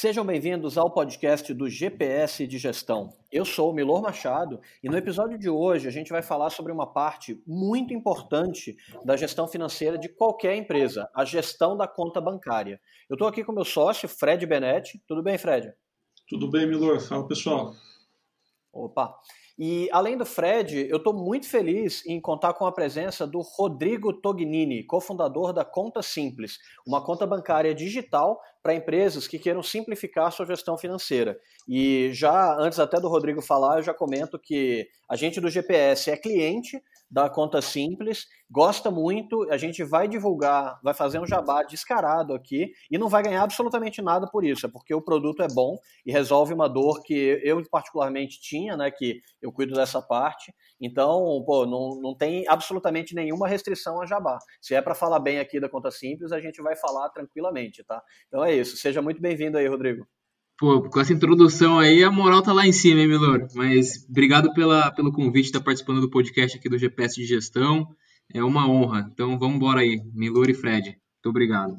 Sejam bem-vindos ao podcast do GPS de Gestão. Eu sou o Milor Machado e no episódio de hoje a gente vai falar sobre uma parte muito importante da gestão financeira de qualquer empresa, a gestão da conta bancária. Eu estou aqui com meu sócio, Fred Benetti. Tudo bem, Fred? Tudo bem, Milor. Fala, pessoal. Opa! E além do Fred, eu estou muito feliz em contar com a presença do Rodrigo Tognini, cofundador da Conta Simples, uma conta bancária digital para empresas que queiram simplificar sua gestão financeira. E já antes até do Rodrigo falar, eu já comento que a gente do GPS é cliente da conta simples, gosta muito, a gente vai divulgar, vai fazer um jabá descarado aqui e não vai ganhar absolutamente nada por isso, é porque o produto é bom e resolve uma dor que eu particularmente tinha, né, que eu cuido dessa parte, então, pô, não, não tem absolutamente nenhuma restrição a jabá. Se é para falar bem aqui da conta simples, a gente vai falar tranquilamente, tá? Então é isso, seja muito bem-vindo aí, Rodrigo. Pô, com essa introdução aí, a moral tá lá em cima, hein, Milor? Mas obrigado pela, pelo convite de estar participando do podcast aqui do GPS de Gestão. É uma honra. Então vamos embora aí, Milor e Fred. Muito obrigado.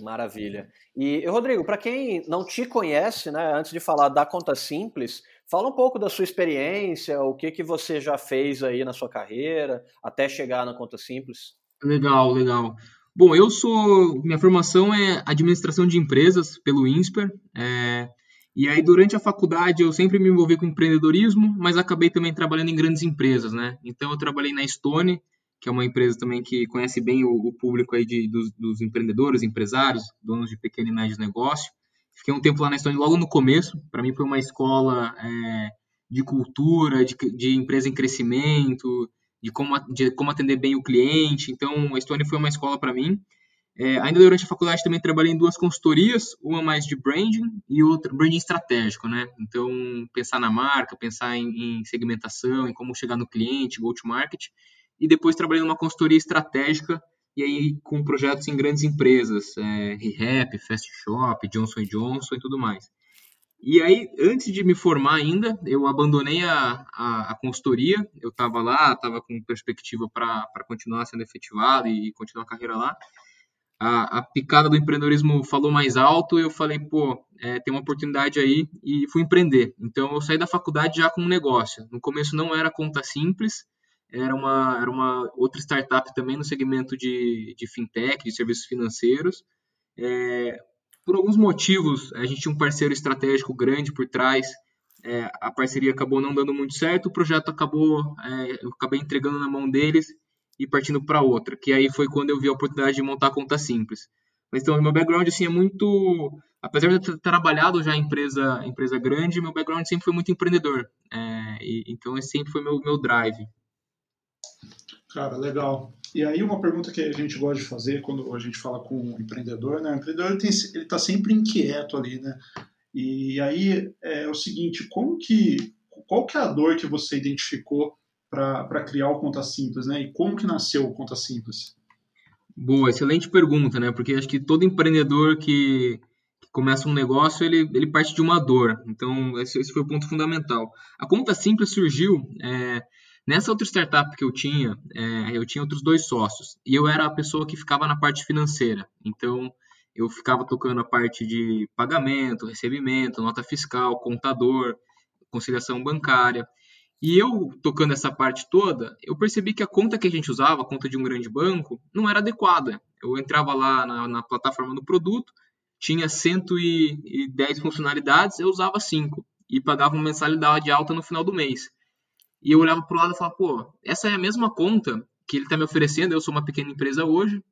Maravilha. E, Rodrigo, para quem não te conhece, né, antes de falar da Conta Simples, fala um pouco da sua experiência, o que, que você já fez aí na sua carreira, até chegar na Conta Simples. Legal, legal. Bom, eu sou. Minha formação é administração de empresas pelo INSPER. É, e aí, durante a faculdade, eu sempre me envolvi com empreendedorismo, mas acabei também trabalhando em grandes empresas, né? Então, eu trabalhei na Stone, que é uma empresa também que conhece bem o, o público aí de, dos, dos, empreendedores, empresários, donos de pequeno e médio negócio. Fiquei um tempo lá na Stone logo no começo. Para mim, foi uma escola é, de cultura, de, de empresa em crescimento, de como, de como atender bem o cliente. Então, a Stone foi uma escola para mim. É, ainda durante a faculdade também trabalhei em duas consultorias, uma mais de branding e outra branding estratégico, né? Então, pensar na marca, pensar em, em segmentação, em como chegar no cliente, go-to-market. E depois trabalhei numa consultoria estratégica e aí com projetos em grandes empresas, é, ReHap, Fast Shop, Johnson Johnson e tudo mais. E aí, antes de me formar ainda, eu abandonei a, a, a consultoria. Eu estava lá, estava com perspectiva para continuar sendo efetivado e continuar a carreira lá. A, a, picada do empreendedorismo falou mais alto. Eu falei, pô, é, tem uma oportunidade aí e fui empreender. Então, eu saí da faculdade já com um negócio. No começo não era conta simples, era uma, era uma outra startup também no segmento de, de fintech, de serviços financeiros. É, por alguns motivos, a gente tinha um parceiro estratégico grande por trás, é, a parceria acabou não dando muito certo, o projeto acabou, é, eu acabei entregando na mão deles e partindo para outra, que aí foi quando eu vi a oportunidade de montar a conta simples. Mas então, meu background assim é muito, apesar de eu ter trabalhado já em empresa, empresa grande, meu background sempre foi muito empreendedor. É, e, então esse sempre foi meu meu drive. Cara, legal. E aí uma pergunta que a gente gosta de fazer quando a gente fala com um empreendedor, né? O empreendedor ele está sempre inquieto ali, né? E aí é o seguinte, como que, qual que é a dor que você identificou para criar o Conta Simples, né? E como que nasceu o Conta Simples? Boa, excelente pergunta, né? Porque acho que todo empreendedor que, que começa um negócio, ele, ele parte de uma dor. Então, esse, esse foi o ponto fundamental. A Conta Simples surgiu... É, Nessa outra startup que eu tinha, é, eu tinha outros dois sócios e eu era a pessoa que ficava na parte financeira. Então, eu ficava tocando a parte de pagamento, recebimento, nota fiscal, contador, conciliação bancária. E eu tocando essa parte toda, eu percebi que a conta que a gente usava, a conta de um grande banco, não era adequada. Eu entrava lá na, na plataforma do produto, tinha 110 funcionalidades, eu usava 5 e pagava uma mensalidade alta no final do mês. E eu olhava para o lado e falava, pô, essa é a mesma conta que ele está me oferecendo. Eu sou uma pequena empresa hoje,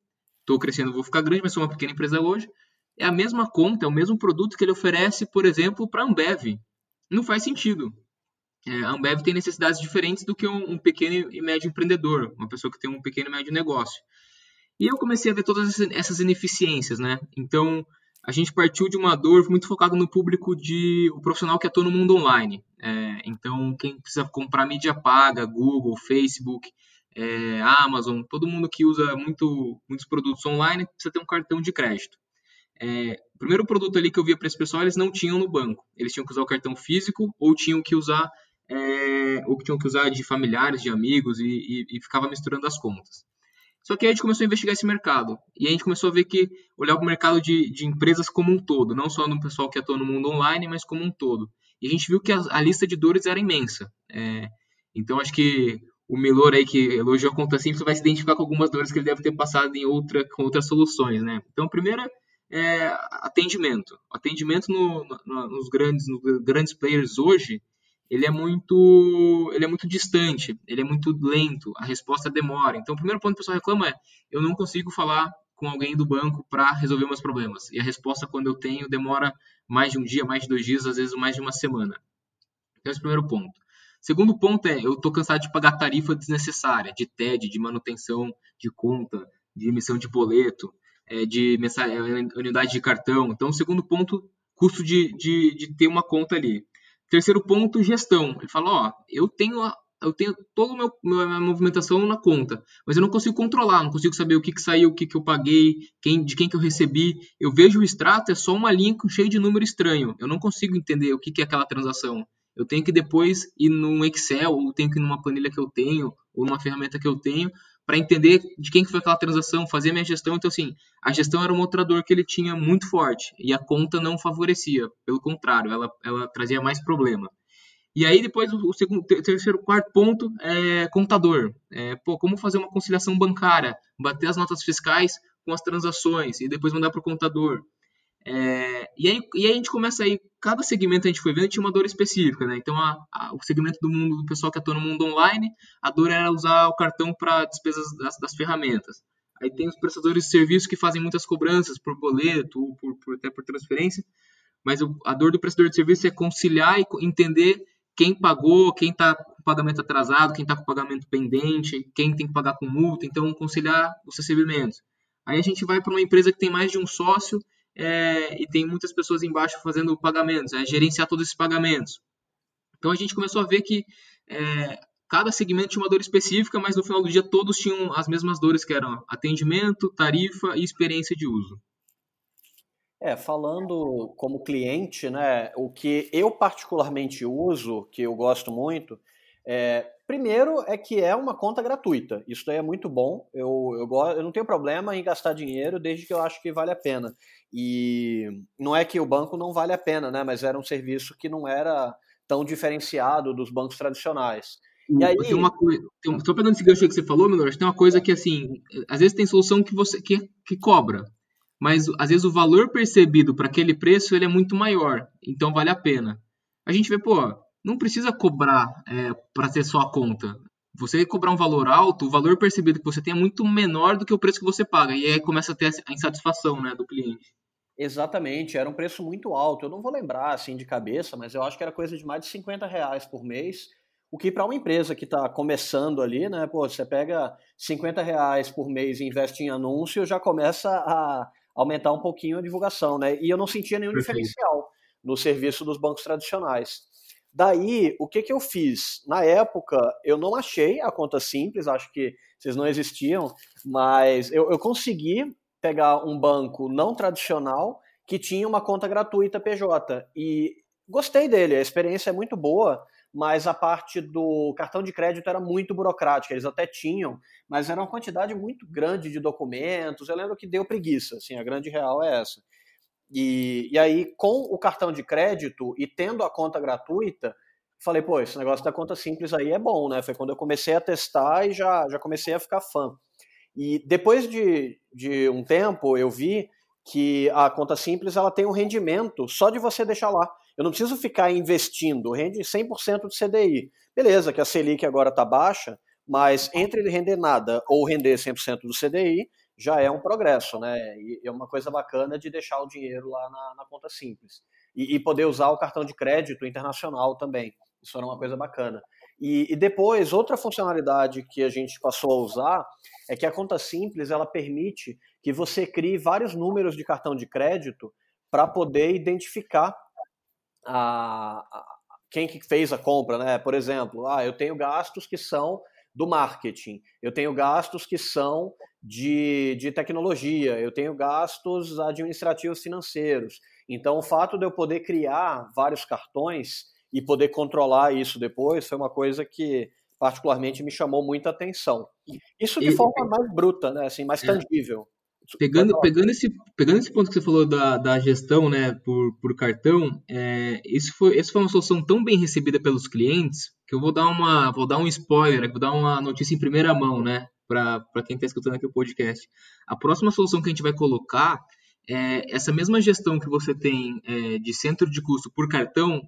estou crescendo, vou ficar grande, mas sou uma pequena empresa hoje. É a mesma conta, é o mesmo produto que ele oferece, por exemplo, para a Ambev. Não faz sentido. É, a Ambev tem necessidades diferentes do que um, um, pequeno e médio empreendedor, uma pessoa que tem um pequeno e médio negócio. E eu comecei a ver todas essas ineficiências, né? Então, a gente partiu de uma dor muito focada no público de o profissional que atua no mundo online. É, então, quem precisa comprar mídia paga, Google, Facebook, é, Amazon, todo mundo que usa muito, muitos produtos online precisa ter um cartão de crédito. É, o primeiro produto ali que eu via para esse pessoal, eles não tinham no banco. Eles tinham que usar o cartão físico ou tinham que usar é, ou tinham que usar de familiares, de amigos e, e, e ficava misturando as contas. Só que aí a gente começou a investigar esse mercado. E a gente começou a ver que olhar para o mercado de, de empresas como um todo, não só no pessoal que atua no mundo online, mas como um todo. E a gente viu que a, a lista de dores era imensa. É, então acho que o Melor aí que elogiou a conta simples vai se identificar com algumas dores que ele deve ter passado em outra, com outras soluções, né? Então, a primeira é atendimento. Atendimento no, no, nos grandes, nos grandes players hoje, ele é muito ele é muito distante, ele é muito lento, a resposta demora. Então, o primeiro ponto que o pessoal reclama é: eu não consigo falar com alguém do banco para resolver meus problemas. E a resposta, quando eu tenho, demora mais de um dia, mais de dois dias, às vezes mais de uma semana. Então, esse é o primeiro ponto. Segundo ponto é: eu estou cansado de pagar tarifa desnecessária, de TED, de manutenção de conta, de emissão de boleto, é, de é, unidade de cartão. Então, segundo ponto, custo de, de, de ter uma conta ali. Terceiro ponto, gestão. Ele fala, ó, eu tenho eu tenho toda a minha movimentação na conta, mas eu não consigo controlar, não consigo saber o que, que saiu, o que, que eu paguei, quem, de quem que eu recebi. Eu vejo o extrato, é só uma linha cheia de número estranho. Eu não consigo entender o que, que é aquela transação. Eu tenho que depois ir num Excel, ou tenho que ir numa planilha que eu tenho, ou numa ferramenta que eu tenho, para entender de quem que foi aquela transação, fazer minha gestão. Então, assim, a gestão era um outro dor que ele tinha muito forte e a conta não favorecia. Pelo contrário, ela, ela trazia mais problema. E aí, depois, o segundo, terceiro, quarto ponto é contador. É, pô, como fazer uma conciliação bancária, bater as notas fiscais com as transações e depois mandar para o contador. É, e, aí, e aí a gente começa aí, cada segmento a gente foi vendo tinha uma dor específica, né? Então, a, a, o segmento do mundo, do pessoal que atua no mundo online, a dor era usar o cartão para despesas das, das, ferramentas. Aí tem os prestadores de serviço que fazem muitas cobranças por boleto, por, por, até por transferência, mas a dor do prestador de serviço é conciliar e entender quem pagou, quem está com pagamento atrasado, quem está com pagamento pendente, quem tem que pagar com multa, então conciliar os recebimentos. Aí a gente vai para uma empresa que tem mais de um sócio é, e tem muitas pessoas embaixo fazendo pagamentos, é gerenciar todos esses pagamentos. Então a gente começou a ver que é, cada segmento tinha uma dor específica, mas no final do dia todos tinham as mesmas dores que eram atendimento, tarifa e experiência de uso. É, falando como cliente, né, o que eu particularmente uso, que eu gosto muito, é, primeiro é que é uma conta gratuita. Isso daí é muito bom. Eu, eu, eu não tenho problema em gastar dinheiro desde que eu acho que vale a pena. E não é que o banco não vale a pena, né? Mas era um serviço que não era tão diferenciado dos bancos tradicionais. E aí... Tem uma coisa, tem, só pegando esse gancho que você falou, Menor, tem uma coisa que assim, às vezes tem solução que você que, que cobra, mas às vezes o valor percebido para aquele preço ele é muito maior, então vale a pena. A gente vê, pô, não precisa cobrar é, para ter só a conta. Você cobrar um valor alto, o valor percebido que você tem é muito menor do que o preço que você paga. E aí começa a ter a insatisfação né, do cliente. Exatamente, era um preço muito alto. Eu não vou lembrar assim de cabeça, mas eu acho que era coisa de mais de 50 reais por mês. O que para uma empresa que está começando ali, né? Pô, você pega 50 reais por mês e investe em anúncio, já começa a aumentar um pouquinho a divulgação, né? E eu não sentia nenhum Perfeito. diferencial no serviço dos bancos tradicionais. Daí, o que, que eu fiz? Na época, eu não achei a conta simples, acho que vocês não existiam, mas eu, eu consegui pegar um banco não tradicional que tinha uma conta gratuita PJ. E gostei dele, a experiência é muito boa, mas a parte do cartão de crédito era muito burocrática. Eles até tinham, mas era uma quantidade muito grande de documentos. Eu lembro que deu preguiça, assim, a grande real é essa. E, e aí, com o cartão de crédito e tendo a conta gratuita, falei, pô, esse negócio da conta simples aí é bom, né? Foi quando eu comecei a testar e já, já comecei a ficar fã. E depois de, de um tempo, eu vi que a conta simples ela tem um rendimento só de você deixar lá. Eu não preciso ficar investindo, rende 100% do CDI. Beleza, que a Selic agora está baixa, mas entre render nada ou render 100% do CDI, já é um progresso, né? E é uma coisa bacana de deixar o dinheiro lá na, na conta simples. E, e, poder usar o cartão de crédito internacional também. Isso era uma coisa bacana. E, e, depois, outra funcionalidade que a gente passou a usar é que a conta simples ela permite que você crie vários números de cartão de crédito para poder identificar a, a, quem que fez a compra, né? Por exemplo, ah, eu tenho gastos que são do marketing, eu tenho gastos que são de, de tecnologia, eu tenho gastos administrativos financeiros. Então, o fato de eu poder criar vários cartões e poder controlar isso depois foi uma coisa que particularmente me chamou muita atenção. Isso de e, forma mais bruta, né? Assim, mais é. tangível. Pegando, pegando, esse, pegando esse ponto que você falou da, da gestão né, por, por cartão, é, isso foi, essa foi uma solução tão bem recebida pelos clientes que eu vou dar, uma, vou dar um spoiler, vou dar uma notícia em primeira mão né, para quem está escutando aqui o podcast. A próxima solução que a gente vai colocar é essa mesma gestão que você tem é, de centro de custo por cartão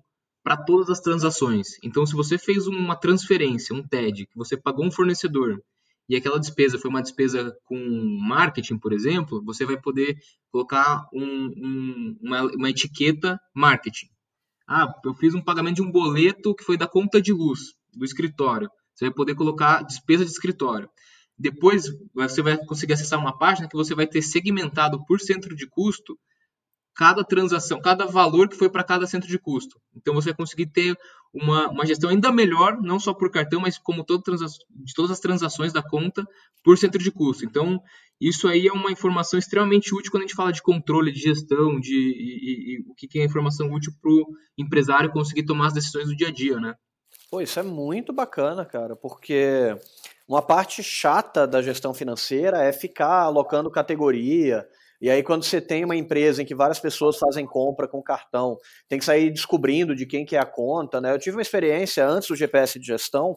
para todas as transações. Então, se você fez uma transferência, um TED, que você pagou um fornecedor e aquela despesa foi uma despesa com marketing, por exemplo, você vai poder colocar um, um, uma, uma, etiqueta marketing. Ah, eu fiz um pagamento de um boleto que foi da conta de luz do escritório. Você vai poder colocar despesa de escritório. Depois você vai conseguir acessar uma página que você vai ter segmentado por centro de custo cada transação, cada valor que foi para cada centro de custo. Então você vai conseguir ter uma, uma gestão ainda melhor, não só por cartão, mas como todo de todas as transações da conta por centro de custo. Então, isso aí é uma informação extremamente útil quando a gente fala de controle, de gestão, de o que é informação útil para o empresário conseguir tomar as decisões do dia a dia, né? Pô, isso é muito bacana, cara, porque uma parte chata da gestão financeira é ficar alocando categoria, e aí, quando você tem uma empresa em que várias pessoas fazem compra com cartão, tem que sair descobrindo de quem que é a conta, né? Eu tive uma experiência antes do GPS de gestão,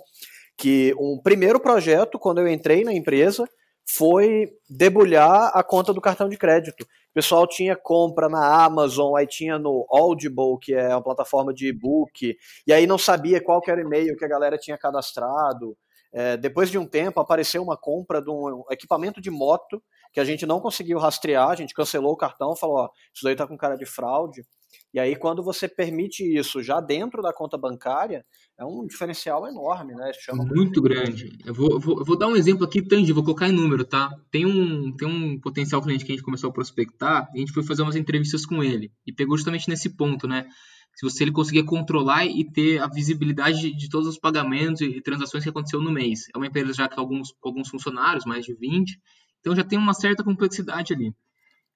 que um primeiro projeto, quando eu entrei na empresa, foi debulhar a conta do cartão de crédito. O pessoal tinha compra na Amazon, aí tinha no Audible, que é uma plataforma de e-book, e aí não sabia qual era o e-mail que a galera tinha cadastrado. É, depois de um tempo, apareceu uma compra de um equipamento de moto que a gente não conseguiu rastrear, a gente cancelou o cartão, falou, ó, isso daí tá com cara de fraude. E aí, quando você permite isso já dentro da conta bancária, é um diferencial enorme, né? Chama muito grande. Eu vou, vou, vou, dar um exemplo aqui tangível, vou colocar em número, tá? Tem um, tem um potencial cliente que a gente começou a prospectar, a gente foi fazer umas entrevistas com ele, e pegou justamente nesse ponto, né? Se você ele conseguir controlar e ter a visibilidade de, de todos os pagamentos e, e transações que aconteceu no mês. É uma empresa já com alguns, com alguns funcionários, mais de 20, então já tem uma certa complexidade ali.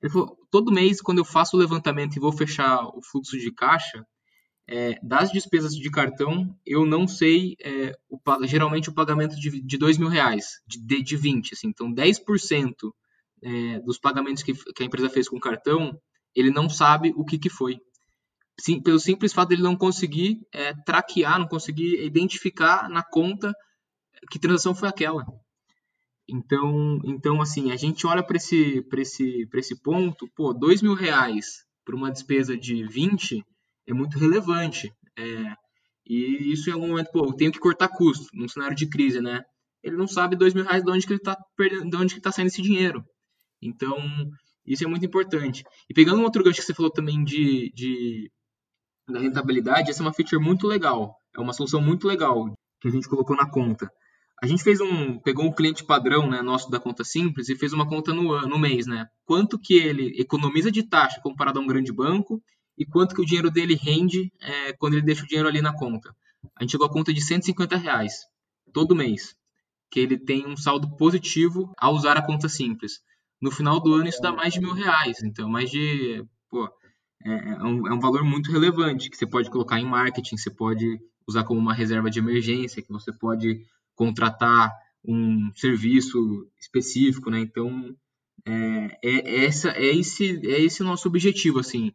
Ele falou, todo mês, quando eu faço o levantamento e vou fechar o fluxo de caixa, é, das despesas de cartão, eu não sei, é, o, geralmente o pagamento de, de dois mil reais, de, de 20, assim, então 10% é, dos pagamentos que, que, a empresa fez com cartão, ele não sabe o que, que foi. Sim, pelo simples fato de ele não conseguir é, traquear, não conseguir identificar na conta que transação foi aquela. Então, então assim, a gente olha para esse, esse, esse ponto, pô, dois mil reais para uma despesa de 20 é muito relevante. É, e isso em algum momento, pô, eu tenho que cortar custo num cenário de crise, né? Ele não sabe dois mil reais de onde que ele está perdendo, de onde que está saindo esse dinheiro. Então, isso é muito importante. E pegando um outro gancho que você falou também de, de da rentabilidade, essa é uma feature muito legal. É uma solução muito legal que a gente colocou na conta. A gente fez um, pegou um cliente padrão, né, nosso da conta simples e fez uma conta no, no mês, né? Quanto que ele economiza de taxa comparado a um grande banco e quanto que o dinheiro dele rende é, quando ele deixa o dinheiro ali na conta. A gente chegou a conta de 150 reais todo mês, que ele tem um saldo positivo ao usar a conta simples. No final do ano isso dá mais de mil reais, então mais de, pô, é, é, um, é um valor muito relevante que você pode colocar em marketing, você pode usar como uma reserva de emergência, que você pode contratar um serviço específico, né? Então, é, é, essa, é, esse, é esse nosso objetivo, assim,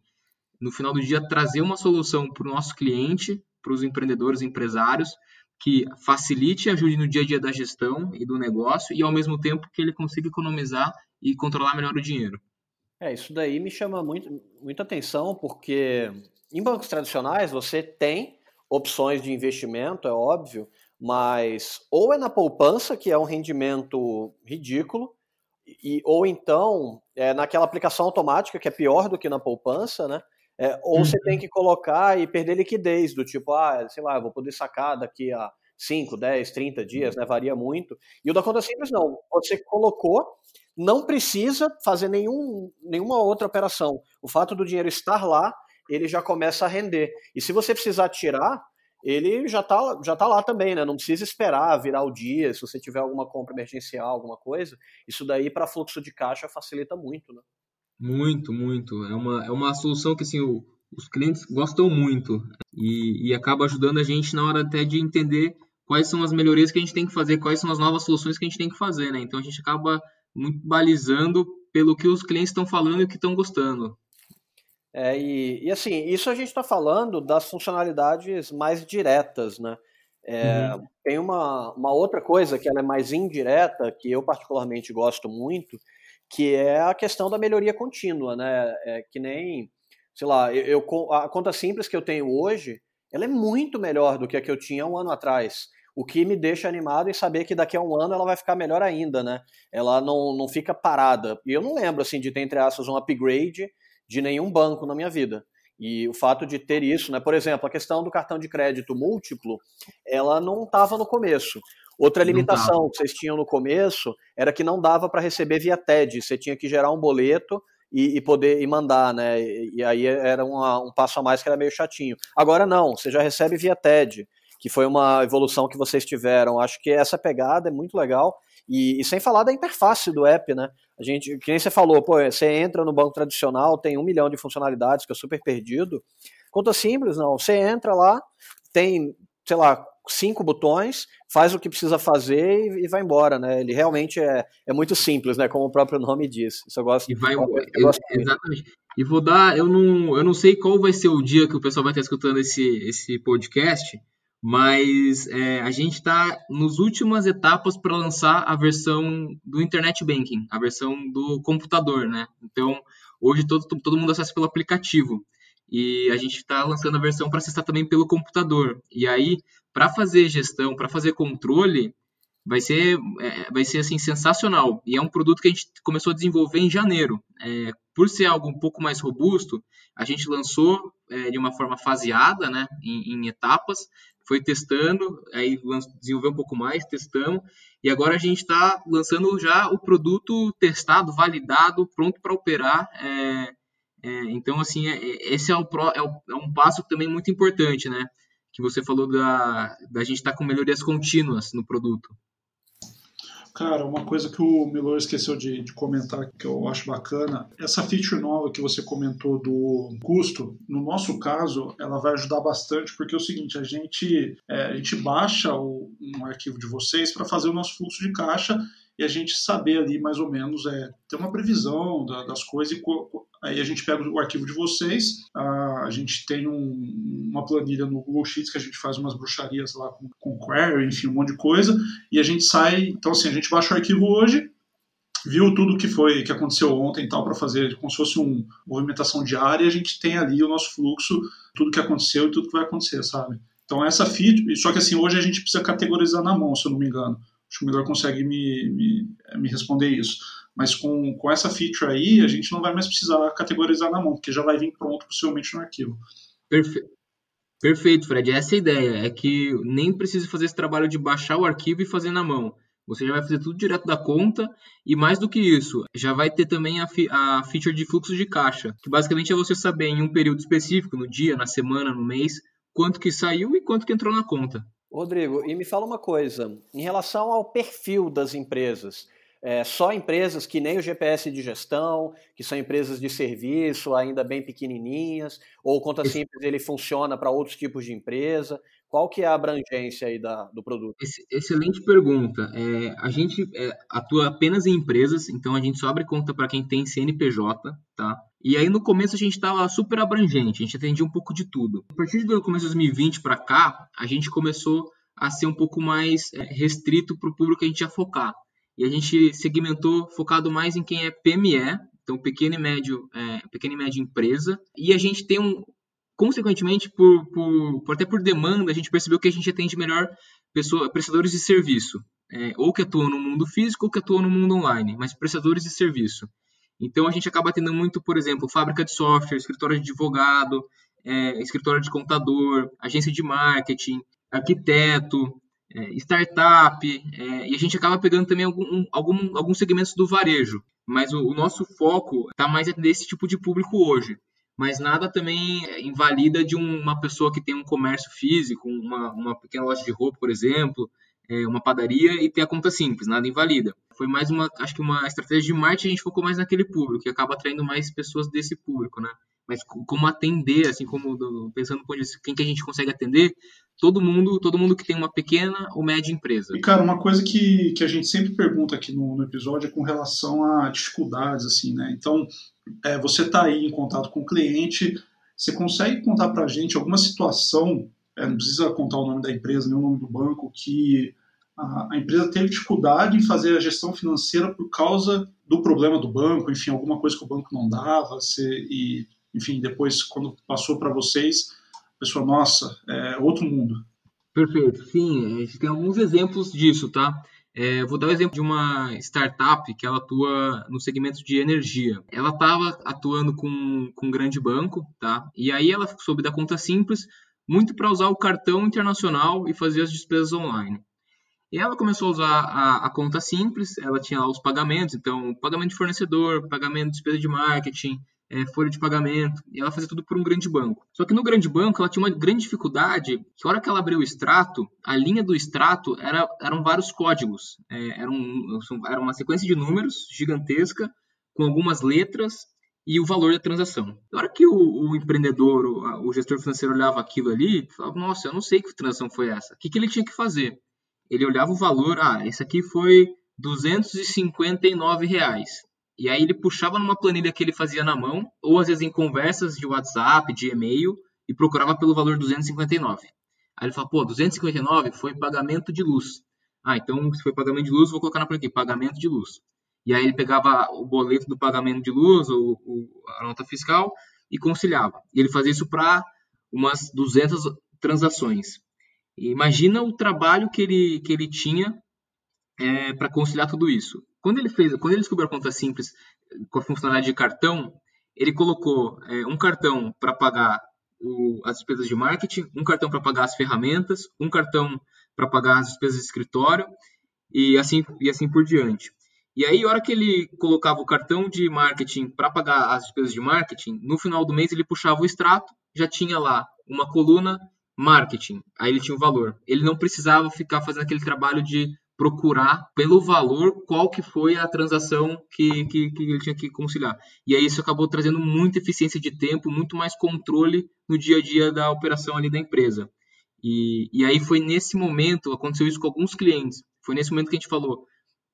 no final do dia, trazer uma solução para o nosso cliente, para os empreendedores, empresários, que facilite e ajude no dia a dia da gestão e do negócio e, ao mesmo tempo, que ele consiga economizar e controlar melhor o dinheiro. É, isso daí me chama muito, muita atenção, porque em bancos tradicionais você tem opções de investimento, é óbvio, mas ou é na poupança, que é um rendimento ridículo, e, ou então é naquela aplicação automática, que é pior do que na poupança, né? É, ou uhum. você tem que colocar e perder liquidez, do tipo, ah, sei lá, eu vou poder sacar daqui a 5, 10, 30 dias, né? Varia muito. E o da conta simples não. Você colocou, não precisa fazer nenhum, nenhuma outra operação. O fato do dinheiro estar lá, ele já começa a render. E se você precisar tirar, ele já está já tá lá também, né? Não precisa esperar virar o dia, se você tiver alguma compra emergencial, alguma coisa. Isso daí para fluxo de caixa facilita muito, né? Muito, muito. É uma, é uma solução que assim, o, os clientes gostam muito e, e acaba ajudando a gente na hora até de entender quais são as melhorias que a gente tem que fazer, quais são as novas soluções que a gente tem que fazer, né? Então a gente acaba muito balizando pelo que os clientes estão falando e o que estão gostando. É, e, e, assim, isso a gente está falando das funcionalidades mais diretas, né? É, uhum. Tem uma, uma outra coisa que ela é mais indireta, que eu particularmente gosto muito, que é a questão da melhoria contínua, né? É, que nem, sei lá, eu, eu, a conta simples que eu tenho hoje, ela é muito melhor do que a que eu tinha um ano atrás. O que me deixa animado em saber que daqui a um ano ela vai ficar melhor ainda, né? Ela não, não fica parada. E eu não lembro, assim, de ter, entre aspas, um upgrade de nenhum banco na minha vida. E o fato de ter isso, né? Por exemplo, a questão do cartão de crédito múltiplo, ela não estava no começo. Outra limitação que vocês tinham no começo era que não dava para receber via TED. Você tinha que gerar um boleto e, e poder e mandar, né? E, e aí era uma, um passo a mais que era meio chatinho. Agora não, você já recebe via TED, que foi uma evolução que vocês tiveram. Acho que essa pegada é muito legal. E, e, sem falar da interface do app, né? A gente, que nem você falou, pô, você entra no banco tradicional, tem um milhão de funcionalidades, que é super perdido. Conta simples, não. Você entra lá, tem, sei lá, cinco botões, faz o que precisa fazer e, e vai embora, né? Ele realmente é, é muito simples, né? Como o próprio nome diz. Isso eu gosto. E vai, eu, eu gosto exatamente. E vou dar, eu não, eu não sei qual vai ser o dia que o pessoal vai estar escutando esse, esse podcast, mas é, a gente está nas últimas etapas para lançar a versão do Internet Banking, a versão do computador, né? Então, hoje todo, todo mundo acessa pelo aplicativo e a gente está lançando a versão para acessar também pelo computador. E aí, para fazer gestão, para fazer controle, vai ser, é, vai ser assim sensacional. E é um produto que a gente começou a desenvolver em janeiro. É, por ser algo um pouco mais robusto, a gente lançou é, de uma forma faseada, né, em, em etapas, foi testando, aí desenvolveu um pouco mais, testamos, e agora a gente está lançando já o produto testado, validado, pronto para operar. É, é, então, assim, é, é esse é, é, o, é, um passo também muito importante, né? Que você falou da, da gente estar tá com melhorias contínuas no produto. Cara, uma coisa que o Milor esqueceu de, de, comentar que eu acho bacana, essa feature nova que você comentou do custo, no nosso caso, ela vai ajudar bastante, porque é o seguinte, a gente, é, a gente baixa o, um arquivo de vocês para fazer o nosso fluxo de caixa e a gente saber ali mais ou menos é ter uma previsão da, das coisas e aí a gente pega o arquivo de vocês a, a gente tem um, uma planilha no Google Sheets que a gente faz umas bruxarias lá com, com query enfim um monte de coisa e a gente sai então assim a gente baixa o arquivo hoje viu tudo que foi que aconteceu ontem e tal para fazer como se fosse uma movimentação diária a gente tem ali o nosso fluxo tudo que aconteceu e tudo que vai acontecer sabe? Então essa feed só que assim hoje a gente precisa categorizar na mão se eu não me engano Acho que o Melhor consegue me, me, me responder isso. Mas com, com essa feature aí, a gente não vai mais precisar categorizar na mão, porque já vai vir pronto possivelmente no arquivo. Perfeito. Perfeito, Fred. Essa é a ideia. É que nem precisa fazer esse trabalho de baixar o arquivo e fazer na mão. Você já vai fazer tudo direto da conta e mais do que isso, já vai ter também a, a feature de fluxo de caixa, que basicamente é você saber em um período específico, no dia, na semana, no mês, quanto que saiu e quanto que entrou na conta. Rodrigo, e me fala uma coisa, em relação ao perfil das empresas, é, só empresas que nem o GPS de gestão, que são empresas de serviço ainda bem pequenininhas, ou conta simples ele funciona para outros tipos de empresa? Qual que é a abrangência aí da, do produto? Excelente pergunta. É, a gente é, atua apenas em empresas, então a gente só abre conta para quem tem CNPJ, tá? E aí no começo a gente estava super abrangente, a gente atendia um pouco de tudo. A partir do começo de 2020 para cá, a gente começou a ser um pouco mais é, restrito para o público que a gente ia focar. E a gente segmentou focado mais em quem é PME, então pequeno e médio, é, pequena e média empresa. E a gente tem um, consequentemente, por, por, por, até por demanda, a gente percebeu que a gente atende melhor pessoa, prestadores de serviço, é, ou que atuam no mundo físico ou que atuam no mundo online, mas prestadores de serviço. Então a gente acaba tendo muito, por exemplo, fábrica de software, escritório de advogado, é, escritório de contador, agência de marketing, arquiteto, é, startup, é, e a gente acaba pegando também algum, algum, alguns segmentos do varejo. Mas o, o nosso foco está mais nesse tipo de público hoje. Mas nada também invalida de uma pessoa que tem um comércio físico, uma, uma pequena loja de roupa, por exemplo, é, uma padaria e ter a conta simples, nada invalida. Foi mais uma, acho que uma estratégia de marketing, a gente focou mais naquele público, que acaba atraindo mais pessoas desse público, né? Mas como atender, assim como pensando no quem que a gente consegue atender, todo mundo, todo mundo que tem uma pequena ou média empresa. E cara, uma coisa que, que a gente sempre pergunta aqui no, no episódio é com relação a dificuldades, assim, né? Então, é, você está aí em contato com o cliente, você consegue contar para a gente alguma situação, é, não precisa contar o nome da empresa, nem o nome do banco, que a, a, empresa teve dificuldade em fazer a gestão financeira por causa do problema do banco, enfim, alguma coisa que o banco não dava, você, e, enfim, depois, quando passou para vocês, a pessoa, nossa, é outro mundo. Perfeito, sim, a gente tem alguns exemplos disso, tá? É, vou dar o um exemplo de uma startup que ela atua no segmento de energia. Ela estava atuando com, com um grande banco, tá? E aí ela soube da conta simples muito para usar o cartão internacional e fazer as despesas online. E ela começou a usar a, a, conta simples, ela tinha lá os pagamentos, então pagamento de fornecedor, pagamento de despesa de marketing, é, folha de pagamento, e ela fazia tudo por um grande banco. Só que no grande banco ela tinha uma grande dificuldade, que a hora que ela abriu o extrato, a linha do extrato era, eram vários códigos, é, era, um, era uma sequência de números gigantesca, com algumas letras e o valor da transação. Na hora que o, o empreendedor, o, o, gestor financeiro olhava aquilo ali, falava, nossa, eu não sei que transação foi essa. O que, que ele tinha que fazer? Ele olhava o valor, ah, esse aqui foi 259 reais. E aí ele puxava numa planilha que ele fazia na mão, ou às vezes em conversas de WhatsApp, de e-mail, e procurava pelo valor 259. Aí ele fala, pô, 259 foi pagamento de luz. Ah, então se foi pagamento de luz, vou colocar na planilha aqui, pagamento de luz. E aí ele pegava o boleto do pagamento de luz, ou, ou a nota fiscal, e conciliava. E ele fazia isso para umas 200 transações. E imagina o trabalho que ele, que ele tinha é, para conciliar tudo isso. Quando ele fez, quando ele descobriu a conta simples com a funcionalidade de cartão, ele colocou é, um cartão para pagar o, as despesas de marketing, um cartão para pagar as ferramentas, um cartão para pagar as despesas de escritório e assim e assim por diante. E aí, a hora que ele colocava o cartão de marketing para pagar as despesas de marketing, no final do mês ele puxava o extrato, já tinha lá uma coluna marketing, aí ele tinha o valor. Ele não precisava ficar fazendo aquele trabalho de procurar pelo valor qual que foi a transação que, que, que, ele tinha que conciliar. E aí isso acabou trazendo muita eficiência de tempo, muito mais controle no dia a dia da operação ali da empresa. E, e aí foi nesse momento, aconteceu isso com alguns clientes, foi nesse momento que a gente falou,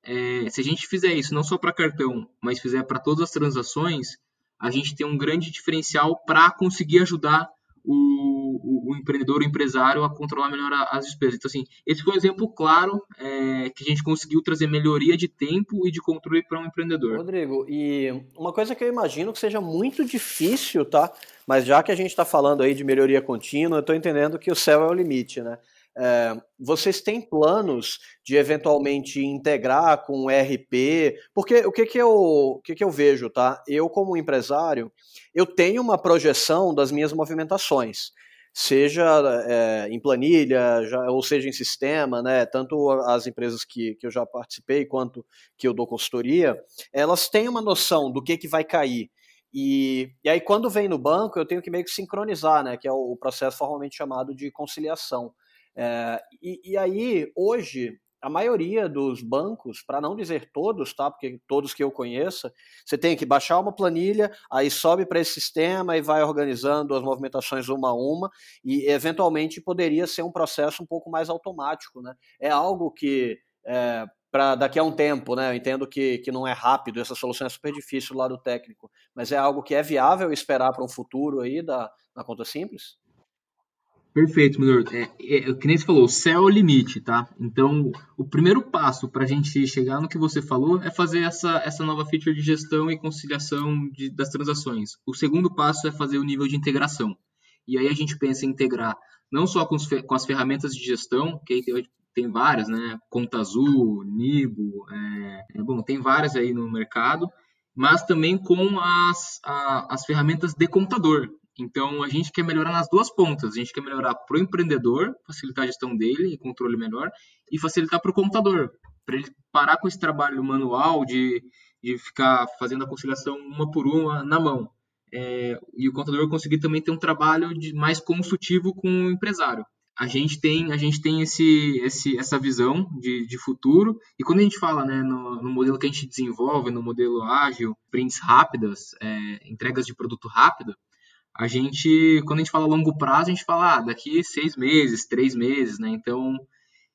é, se a gente fizer isso não só para cartão, mas fizer para todas as transações, a gente tem um grande diferencial para conseguir ajudar o, o, o, empreendedor, o empresário a controlar melhor as despesas. Então, assim, esse foi um exemplo claro é, que a gente conseguiu trazer melhoria de tempo e de controle para um empreendedor. Rodrigo, e uma coisa que eu imagino que seja muito difícil, tá? Mas já que a gente está falando aí de melhoria contínua, eu estou entendendo que o céu é o limite, né? É, vocês têm planos de eventualmente integrar com o ERP? Porque o que, que, eu, o que, que eu vejo, tá? Eu, como empresário, eu tenho uma projeção das minhas movimentações, seja é, em planilha, já, ou seja em sistema, né? Tanto as empresas que, que eu já participei quanto que eu dou consultoria, elas têm uma noção do que, que vai cair. E, e aí, quando vem no banco, eu tenho que meio que sincronizar, né? Que é o processo formalmente chamado de conciliação. É, e, e, aí, hoje, a maioria dos bancos, para não dizer todos, tá? Porque todos que eu conheça, você tem que baixar uma planilha, aí sobe para esse sistema e vai organizando as movimentações uma a uma, e eventualmente poderia ser um processo um pouco mais automático, né? É algo que é, para daqui a um tempo, né? Eu entendo que, que não é rápido, essa solução é super difícil do lado técnico, mas é algo que é viável esperar para um futuro aí da, na conta simples? Perfeito, Minor. É, é, é, que nem você falou, o céu é o limite, tá? Então, o primeiro passo para a gente chegar no que você falou é fazer essa, essa nova feature de gestão e conciliação de, das transações. O segundo passo é fazer o nível de integração. E aí a gente pensa em integrar não só com, os, com as ferramentas de gestão, que aí tem, tem várias, né? Conta Azul, Nibo, é, é, bom, tem várias aí no mercado, mas também com as, a, as ferramentas de computador. Então, a gente quer melhorar nas duas pontas. A gente quer melhorar para o empreendedor, facilitar a gestão dele e controle melhor, e facilitar para o computador, para ele parar com esse trabalho manual de, de ficar fazendo a conciliação uma por uma na mão. É, e o contador conseguir também ter um trabalho de, mais consultivo com o empresário. a gente tem, a gente tem esse, esse, essa visão de, de futuro. E quando a gente fala né, no, no modelo que a gente desenvolve, no modelo ágil, prints rápidas, é, entregas de produto rápido, a gente, quando a gente fala longo prazo, a gente fala ah, daqui seis meses, três meses, né? Então,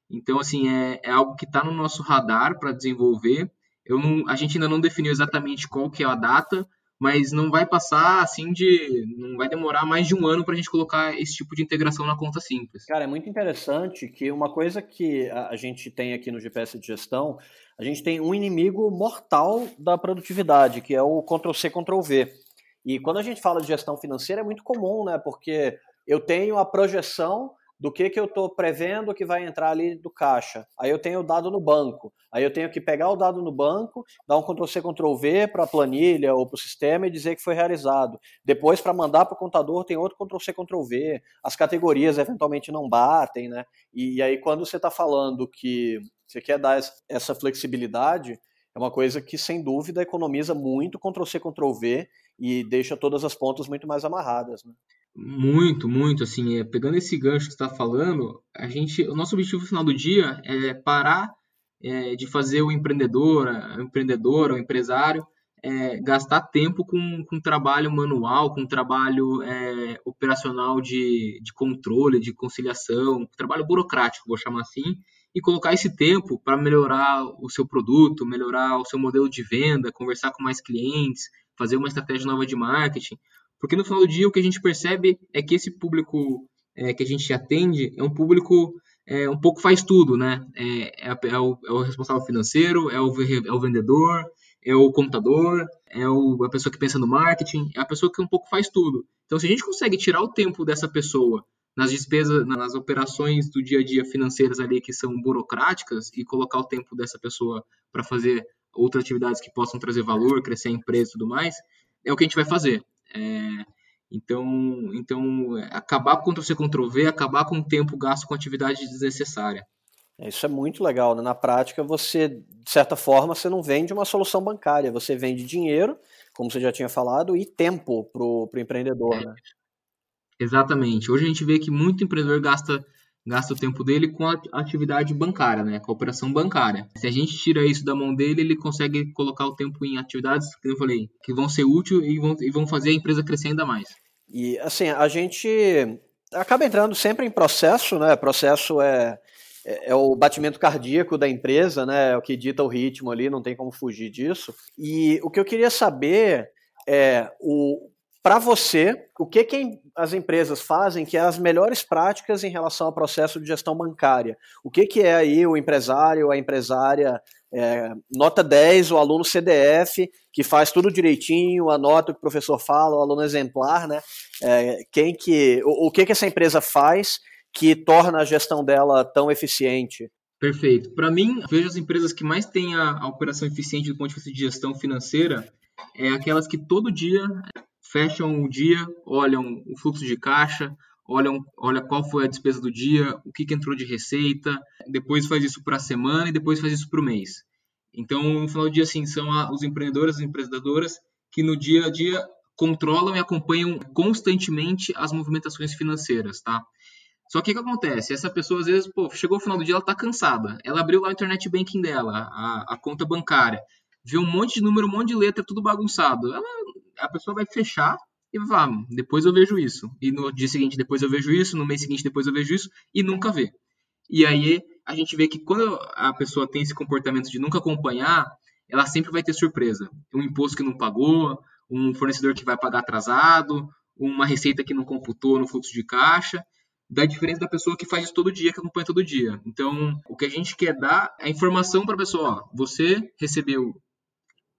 então assim, é, é algo que está no nosso radar para desenvolver. Eu não, a gente ainda não definiu exatamente qual que é a data, mas não vai passar assim de. não vai demorar mais de um ano para a gente colocar esse tipo de integração na conta simples. Cara, é muito interessante que uma coisa que a gente tem aqui no GPS de gestão, a gente tem um inimigo mortal da produtividade, que é o Ctrl-C, Ctrl-V. E quando a gente fala de gestão financeira é muito comum, né? Porque eu tenho a projeção do que, que eu estou prevendo que vai entrar ali do caixa. Aí eu tenho o dado no banco. Aí eu tenho que pegar o dado no banco, dar um Ctrl-C, Ctrl-V para a planilha ou para o sistema e dizer que foi realizado. Depois, para mandar para o contador, tem outro Ctrl-C, Ctrl-V. As categorias eventualmente não batem, né? E, aí, quando você está falando que você quer dar essa flexibilidade, é uma coisa que, sem dúvida, economiza muito Ctrl-C, Ctrl-V e deixa todas as pontas muito mais amarradas, né? Muito, muito, assim, é, pegando esse gancho que está falando, a gente, o nosso objetivo final do dia é parar é, de fazer o empreendedor, o empreendedor, o empresário, é, gastar tempo com, com trabalho manual, com trabalho é, operacional de, de controle, de conciliação, trabalho burocrático, vou chamar assim, e colocar esse tempo para melhorar o seu produto, melhorar o seu modelo de venda, conversar com mais clientes, fazer uma estratégia nova de marketing. Porque no final do dia o que a gente percebe é que esse público é, que a gente atende é um público é, um pouco faz tudo, né? É, é, é, o, é o, responsável financeiro, é o, é o vendedor, é o contador, é o, a pessoa que pensa no marketing, é a pessoa que um pouco faz tudo. Então, se a gente consegue tirar o tempo dessa pessoa nas despesas, nas operações do dia a dia financeiras ali que são burocráticas e colocar o tempo dessa pessoa para fazer outras atividades que possam trazer valor, crescer a empresa e tudo mais, é o que a gente vai fazer. É, então, então, acabar com Ctrl-C, Ctrl-V, acabar com o tempo gasto com atividade desnecessária. Isso é muito legal, né? Na prática, você, de certa forma, você não vende uma solução bancária, você vende dinheiro, como você já tinha falado, e tempo para o empreendedor, é, né? Exatamente. Hoje a gente vê que muito empreendedor gasta gasta o tempo dele com a atividade bancária, né, com a operação bancária. Se a gente tira isso da mão dele, ele consegue colocar o tempo em atividades, que eu falei, que vão ser úteis e vão, e vão fazer a empresa crescer ainda mais. E assim, a gente acaba entrando sempre em processo, né? Processo é, é, é o batimento cardíaco da empresa, né? É o que dita o ritmo ali, não tem como fugir disso. E o que eu queria saber é o para você, o que, que as empresas fazem que é as melhores práticas em relação ao processo de gestão bancária? O que, que é aí o empresário, a empresária é, nota 10, o aluno CDF, que faz tudo direitinho, anota o que o professor fala, o aluno exemplar, né? É, quem que, o, o que, que essa empresa faz que torna a gestão dela tão eficiente? Perfeito. Para mim, vejo as empresas que mais têm a, a operação eficiente do ponto de vista de gestão financeira é aquelas que todo dia fecham o dia, olham o fluxo de caixa, olham olha qual foi a despesa do dia, o que, que entrou de receita, depois faz isso para a semana e depois faz isso para o mês. Então, no final do dia, assim, são os empreendedores e empreendedoras que no dia a dia controlam e acompanham constantemente as movimentações financeiras, tá? Só que o que acontece? Essa pessoa, às vezes, pô, chegou ao final do dia, ela está cansada. Ela abriu lá o internet banking dela, a, a conta bancária, viu um monte de número, um monte de letra, tudo bagunçado. Ela a pessoa vai fechar e vai falar, depois eu vejo isso. E no dia seguinte, depois eu vejo isso, no mês seguinte, depois eu vejo isso, e nunca vê. E aí a gente vê que quando a pessoa tem esse comportamento de nunca acompanhar, ela sempre vai ter surpresa. Um imposto que não pagou, um fornecedor que vai pagar atrasado, uma receita que não computou no fluxo de caixa, da diferença da pessoa que faz isso todo dia, que acompanha todo dia. Então, o que a gente quer dar é informação para a pessoa, ó, você recebeu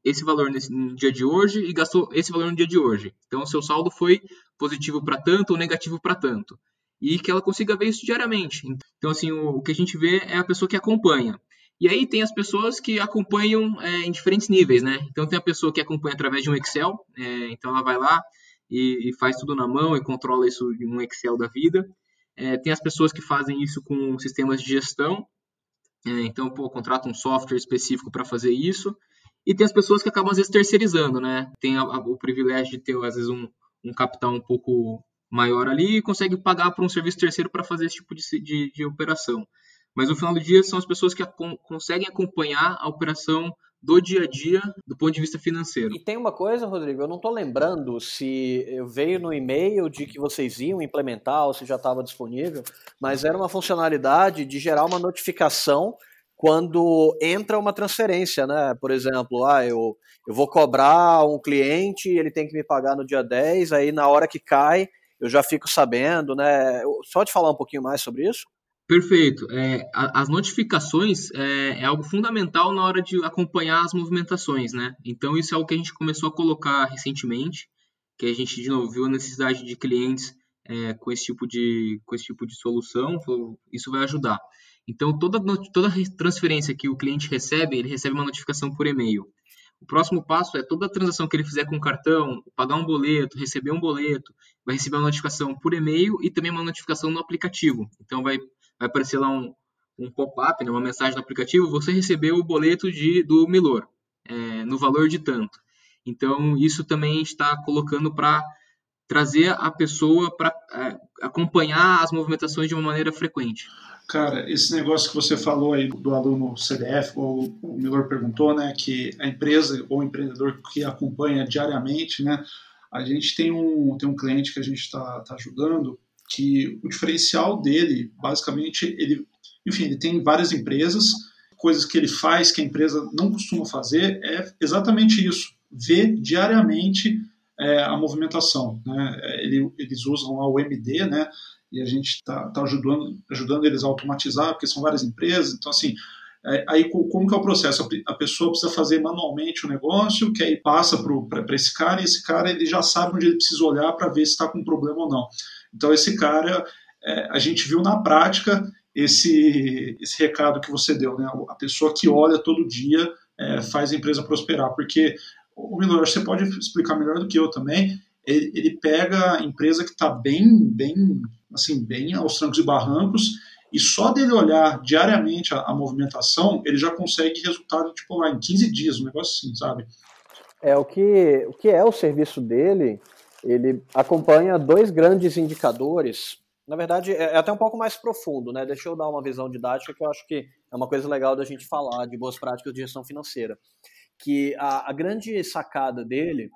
esse valor nesse, no dia de hoje e gastou esse valor no dia de hoje. Então, seu saldo foi positivo para tanto ou negativo para tanto. E que ela consiga ver isso diariamente. Então, assim, o, o, que a gente vê é a pessoa que acompanha. E aí tem as pessoas que acompanham é, em diferentes níveis, né? Então, tem a pessoa que acompanha através de um Excel. É, então, ela vai lá e, e, faz tudo na mão e controla isso em um Excel da vida. É, tem as pessoas que fazem isso com sistemas de gestão. É, então, pô, contrata um software específico para fazer isso. E tem as pessoas que acabam, às vezes, terceirizando, né? Tem a, a, o privilégio de ter, às vezes, um, um capital um pouco maior ali e consegue pagar para um serviço terceiro para fazer esse tipo de, de, de, operação. Mas no final do dia são as pessoas que conseguem acompanhar a operação do dia a dia do ponto de vista financeiro. E tem uma coisa, Rodrigo, eu não estou lembrando se veio no e-mail de que vocês iam implementar ou se já estava disponível, mas era uma funcionalidade de gerar uma notificação quando entra uma transferência, né? Por exemplo, ah, eu, eu vou cobrar um cliente, ele tem que me pagar no dia 10, aí na hora que cai, eu já fico sabendo, né? Só te falar um pouquinho mais sobre isso? Perfeito. É, as notificações é, é, algo fundamental na hora de acompanhar as movimentações, né? Então isso é algo que a gente começou a colocar recentemente, que a gente de novo viu a necessidade de clientes é, com esse tipo de com esse tipo de solução, isso vai ajudar. Então toda toda transferência que o cliente recebe, ele recebe uma notificação por e-mail. O próximo passo é toda transação que ele fizer com cartão, pagar um boleto, receber um boleto, vai receber uma notificação por e-mail e também uma notificação no aplicativo. Então vai vai aparecer lá um, um pop-up, né, uma mensagem no aplicativo, você recebeu o boleto de, do Milor, é, no valor de tanto. Então, isso também está colocando para trazer a pessoa para é, acompanhar as movimentações de uma maneira frequente. Cara, esse negócio que você falou aí do aluno CDF, ou o Milor perguntou, né, que a empresa ou o empreendedor que acompanha diariamente, né, a gente tem um, tem um cliente que a gente está tá ajudando que o diferencial dele, basicamente, ele, enfim, ele tem várias empresas, coisas que ele faz que a empresa não costuma fazer é exatamente isso, ver diariamente é, a movimentação. Né? Ele, eles usam lá o MD, né? E a gente está tá ajudando, ajudando eles a automatizar, porque são várias empresas. Então, assim, é, aí como que é o processo? A pessoa precisa fazer manualmente o negócio, que aí passa para esse cara, e esse cara ele já sabe onde ele precisa olhar para ver se está com problema ou não. Então, esse cara, é, a gente viu na prática esse, esse recado que você deu, né? A pessoa que olha todo dia é, faz a empresa prosperar, porque o Milor, você pode explicar melhor do que eu também. Ele, ele pega a empresa que está bem, bem, assim, bem aos trancos e barrancos e só dele olhar diariamente a, a, movimentação, ele já consegue resultado, tipo, lá em 15 dias, um negócio assim, sabe? É, o que, o que é o serviço dele ele acompanha dois grandes indicadores. Na verdade, é, é até um pouco mais profundo, né? Deixa eu dar uma visão didática que eu acho que é uma coisa legal da gente falar de boas práticas de gestão financeira. Que a, a grande sacada dele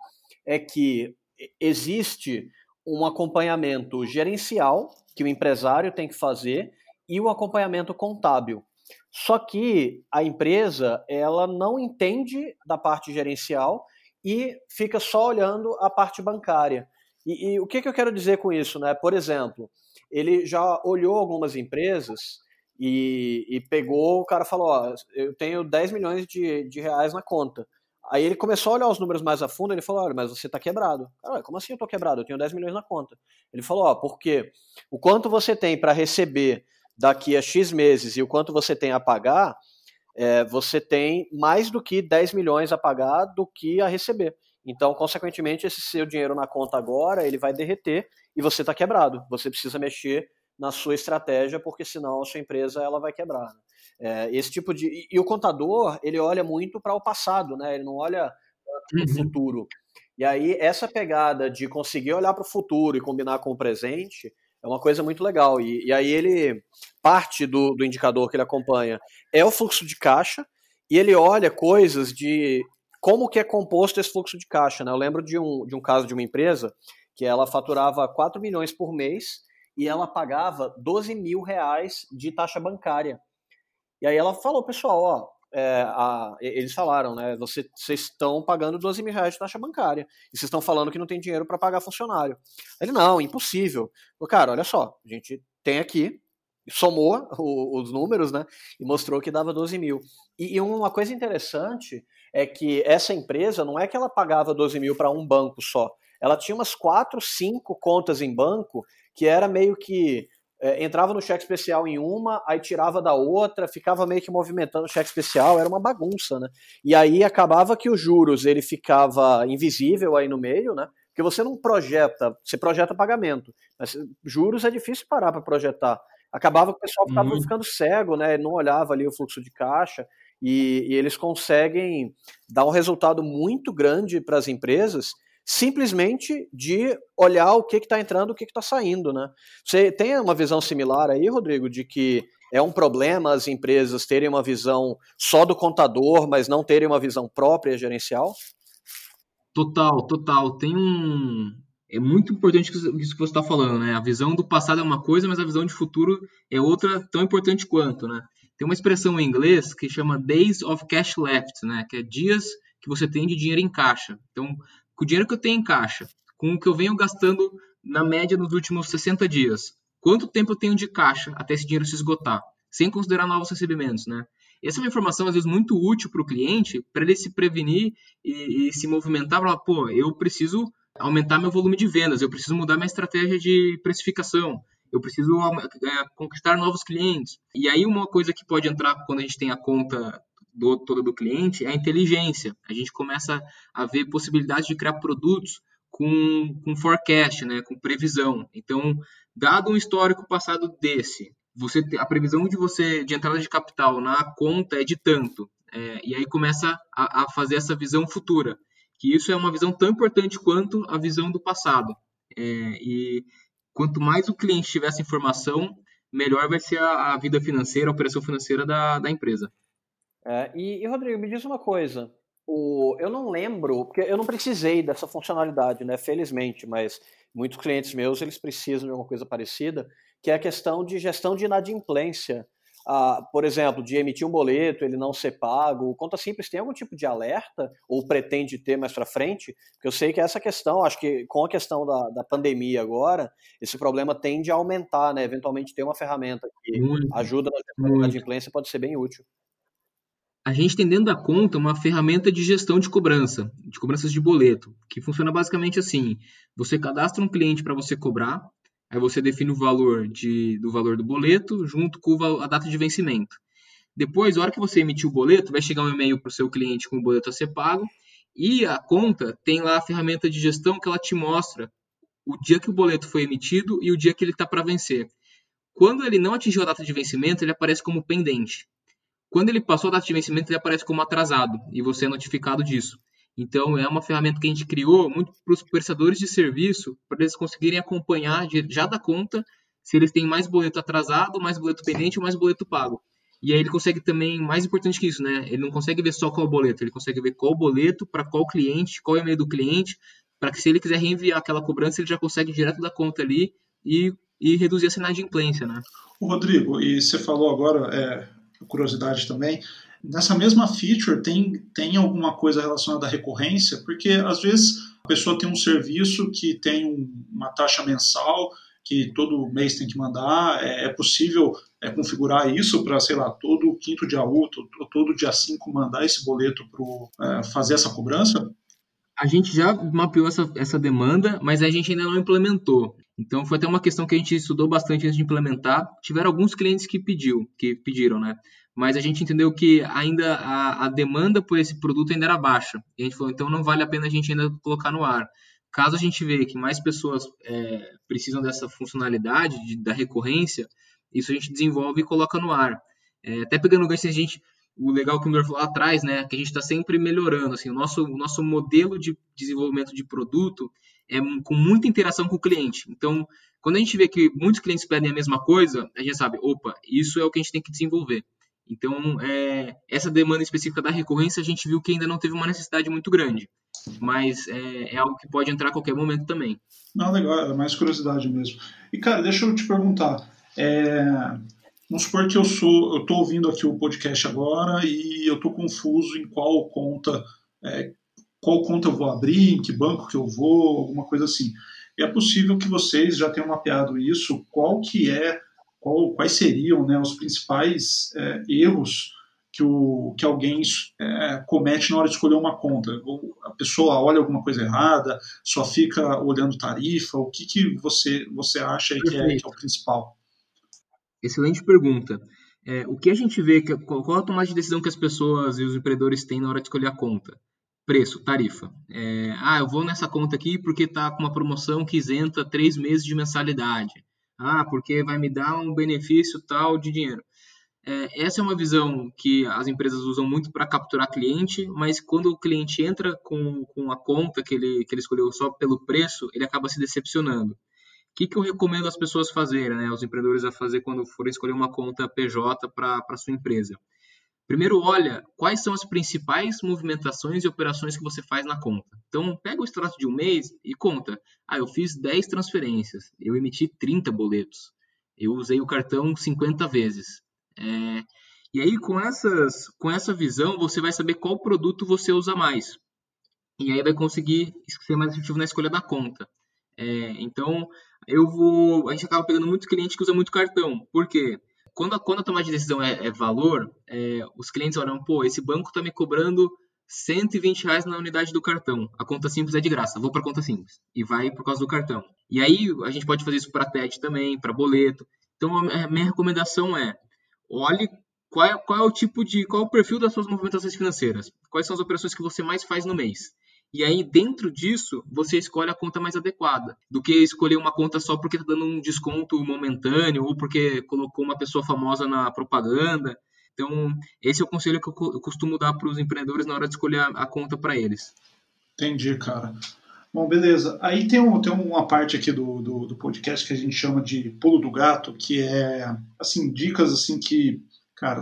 é que existe um acompanhamento gerencial que o empresário tem que fazer e o acompanhamento contábil. Só que a empresa ela não entende da parte gerencial e fica só olhando a parte bancária. E, e o que, que, eu quero dizer com isso? Né? Por exemplo, ele já olhou algumas empresas e, e pegou, o cara falou, ó, eu tenho 10 milhões de, de reais na conta. Aí ele começou a olhar os números mais a fundo, ele falou, olha, mas você está quebrado. Cara, como assim eu estou quebrado? Eu tenho 10 milhões na conta. Ele falou, ó, porque o quanto você tem para receber daqui a X meses e o quanto você tem a pagar, é, você tem mais do que 10 milhões a pagar do que a receber. Então, consequentemente, esse seu dinheiro na conta agora, ele vai derreter e você está quebrado. Você precisa mexer na sua estratégia, porque senão a sua empresa ela vai quebrar. Né? É, esse tipo de e, o contador ele olha muito para o passado, né? Ele não olha para o uhum. futuro. E aí essa pegada de conseguir olhar para o futuro e combinar com o presente é uma coisa muito legal. E, e aí ele, parte do, do indicador que ele acompanha é o fluxo de caixa, e ele olha coisas de como que é composto esse fluxo de caixa. Né? Eu lembro de um, de um caso de uma empresa que ela faturava 4 milhões por mês e ela pagava 12 mil reais de taxa bancária. E aí ela falou, pessoal, ó, é, a, eles falaram, né? Vocês estão pagando 12 mil reais de taxa bancária. E vocês estão falando que não tem dinheiro para pagar funcionário. Ele, não, impossível. Eu, cara, olha só, a gente tem aqui, somou o, os números, né? E mostrou que dava 12 mil. E, e, uma coisa interessante é que essa empresa não é que ela pagava 12 mil para um banco só. Ela tinha umas quatro, cinco contas em banco que era meio que é, entrava no cheque especial em uma, aí tirava da outra, ficava meio que movimentando o cheque especial, era uma bagunça, né? E aí acabava que os juros ele ficava invisível aí no meio, né? Porque você não projeta, você projeta pagamento, mas juros é difícil parar para projetar. Acabava que o pessoal ficava uhum. ficando cego, né? Não olhava ali o fluxo de caixa e, e eles conseguem dar um resultado muito grande para as empresas simplesmente de olhar o que está entrando, o que está saindo, né? Você tem uma visão similar aí, Rodrigo, de que é um problema as empresas terem uma visão só do contador, mas não terem uma visão própria gerencial? Total, total. Tem um. É muito importante isso que você está falando, né? A visão do passado é uma coisa, mas a visão de futuro é outra tão importante quanto, né? Tem uma expressão em inglês que chama Days of Cash Left, né? Que é dias que você tem de dinheiro em caixa. Então, com o dinheiro que eu tenho em caixa, com o que eu venho gastando na média nos últimos 60 dias, quanto tempo eu tenho de caixa até esse dinheiro se esgotar, sem considerar novos recebimentos, né? Essa é uma informação, às vezes, muito útil para o cliente, para ele se prevenir e, e se movimentar para pô, eu preciso aumentar meu volume de vendas, eu preciso mudar minha estratégia de precificação, eu preciso é, conquistar novos clientes. E aí uma coisa que pode entrar quando a gente tem a conta do, toda do cliente é a inteligência. A gente começa a ver possibilidades de criar produtos com, com forecast, né, com previsão. Então, dado um histórico passado desse, você a previsão de você de entrada de capital na conta é de tanto, é, e aí começa a, a, fazer essa visão futura, que isso é uma visão tão importante quanto a visão do passado. É, e quanto mais o cliente tiver essa informação, melhor vai ser a, a vida financeira, a operação financeira da, da empresa. É, e, e, Rodrigo, me diz uma coisa. O, eu não lembro, porque eu não precisei dessa funcionalidade, né? Felizmente, mas muitos clientes meus eles precisam de alguma coisa parecida, que é a questão de gestão de inadimplência. Ah, por exemplo, de emitir um boleto, ele não ser pago. Conta Simples tem algum tipo de alerta ou pretende ter mais para frente? Porque eu sei que essa questão, acho que com a questão da, da pandemia agora, esse problema tende a aumentar, né? Eventualmente ter uma ferramenta que muito, ajuda na gestão de inadimplência pode ser bem útil a gente tem dentro da conta uma ferramenta de gestão de cobrança, de cobranças de boleto, que funciona basicamente assim: você cadastra um cliente para você cobrar, aí você define o valor de, do valor do boleto junto com a data de vencimento. Depois, a hora que você emitir o boleto, vai chegar um e-mail para o seu cliente com o boleto a ser pago e a conta tem lá a ferramenta de gestão que ela te mostra o dia que o boleto foi emitido e o dia que ele está para vencer. Quando ele não atingiu a data de vencimento, ele aparece como pendente. Quando ele passou a data de vencimento, ele aparece como atrasado e você é notificado disso. Então, é uma ferramenta que a gente criou muito para os prestadores de serviço, para eles conseguirem acompanhar já da conta se eles têm mais boleto atrasado, mais boleto pendente ou mais boleto pago. E aí ele consegue também, mais importante que isso, né? Ele não consegue ver só qual boleto, ele consegue ver qual boleto, para qual cliente, qual e-mail do cliente, para que se ele quiser reenviar aquela cobrança, ele já consegue direto da conta ali e, e reduzir a inadimplência, né? Rodrigo, e você falou agora, é, curiosidade também, nessa mesma feature tem, tem alguma coisa relacionada à recorrência, porque às vezes a pessoa tem um serviço que tem um, uma taxa mensal que todo mês tem que mandar, é, é possível é, configurar isso para, sei lá, todo quinto dia útil, todo dia 5 mandar esse boleto para é, fazer essa cobrança? A gente já mapeou essa, essa demanda, mas a gente ainda não implementou. Então foi até uma questão que a gente estudou bastante antes de implementar. Tiveram alguns clientes que pediu, que pediram, né? Mas a gente entendeu que ainda a, a demanda por esse produto ainda era baixa. E a gente falou, então não vale a pena a gente ainda colocar no ar. Caso a gente veja que mais pessoas é, precisam dessa funcionalidade de, da recorrência, isso a gente desenvolve e coloca no ar. É, até pegando o gancho, a gente o legal que o Miller falou lá atrás, né, que a gente está sempre melhorando, assim, o nosso, o nosso modelo de desenvolvimento de produto é com muita interação com o cliente. Então, quando a gente vê que muitos clientes pedem a mesma coisa, a gente sabe, opa, isso é o que a gente tem que desenvolver. Então, é, essa demanda específica da recorrência, a gente viu que ainda não teve uma necessidade muito grande, mas é, é algo que pode entrar a qualquer momento também. Não, legal, é mais curiosidade mesmo. E, cara, deixa eu te perguntar, é, Vamos supor que eu sou, eu estou ouvindo aqui o podcast agora e eu estou confuso em qual conta, é, qual conta eu vou abrir, em que banco que eu vou, alguma coisa assim. E é possível que vocês já tenham mapeado isso, qual que é, qual, quais seriam né, os principais é, erros que, o, que alguém é, comete na hora de escolher uma conta. Ou a pessoa olha alguma coisa errada, só fica olhando tarifa, o que, que você, você acha que é, que é o principal? Excelente pergunta. É, o que a gente vê, que, qual a tomada de decisão que as pessoas e os empreendedores têm na hora de escolher a conta? Preço, tarifa. É, ah, eu vou nessa conta aqui porque está com uma promoção que isenta três meses de mensalidade. Ah, porque vai me dar um benefício tal de dinheiro. é, essa é uma visão que as empresas usam muito para capturar cliente, mas quando o cliente entra com, com a conta que ele, que ele escolheu só pelo preço, ele acaba se decepcionando. O que, que eu recomendo as pessoas fazerem, né, os empreendedores a fazer quando forem escolher uma conta PJ para sua empresa? Primeiro, olha quais são as principais movimentações e operações que você faz na conta. Então, pega o extrato de um mês e conta. Ah, eu fiz 10 transferências, eu emiti 30 boletos, eu usei o cartão 50 vezes. É, e aí, com, essas, com essa visão, você vai saber qual produto você usa mais. E aí vai conseguir ser mais efetivo na escolha da conta. É, então, eu vou. A gente acaba pegando muito cliente que usa muito cartão. Por quê? Quando a, quando a tomada de decisão é, é valor, é, os clientes olham, pô, esse banco está me cobrando 120 reais na unidade do cartão. A conta simples é de graça, vou para a conta simples. E vai por causa do cartão. E aí a gente pode fazer isso para TED também, para boleto. Então a minha recomendação é olhe qual é, qual é o tipo de, qual é o perfil das suas movimentações financeiras, quais são as operações que você mais faz no mês. E aí, dentro disso, você escolhe a conta mais adequada, do que escolher uma conta só porque está dando um desconto momentâneo ou porque colocou uma pessoa famosa na propaganda. Então, esse é o conselho que eu costumo dar para os empreendedores na hora de escolher a conta para eles. Entendi, cara. Bom, beleza. Aí tem, um, tem uma parte aqui do, do, do, podcast que a gente chama de pulo do gato, que é, assim, dicas, assim, que, cara,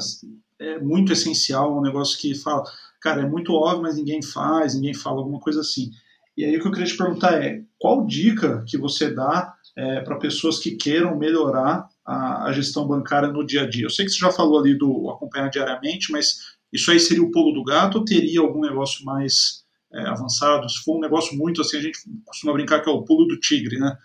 é muito essencial, um negócio que fala, cara, é muito óbvio, mas ninguém faz, ninguém fala alguma coisa assim. E aí o que eu queria te perguntar é, qual dica que você dá é, para pessoas que queiram melhorar a, a, gestão bancária no dia a dia? Eu sei que você já falou ali do acompanhar diariamente, mas isso aí seria o pulo do gato ou teria algum negócio mais é, avançado. Se for um negócio muito assim, a gente costuma brincar que é o pulo do tigre, né?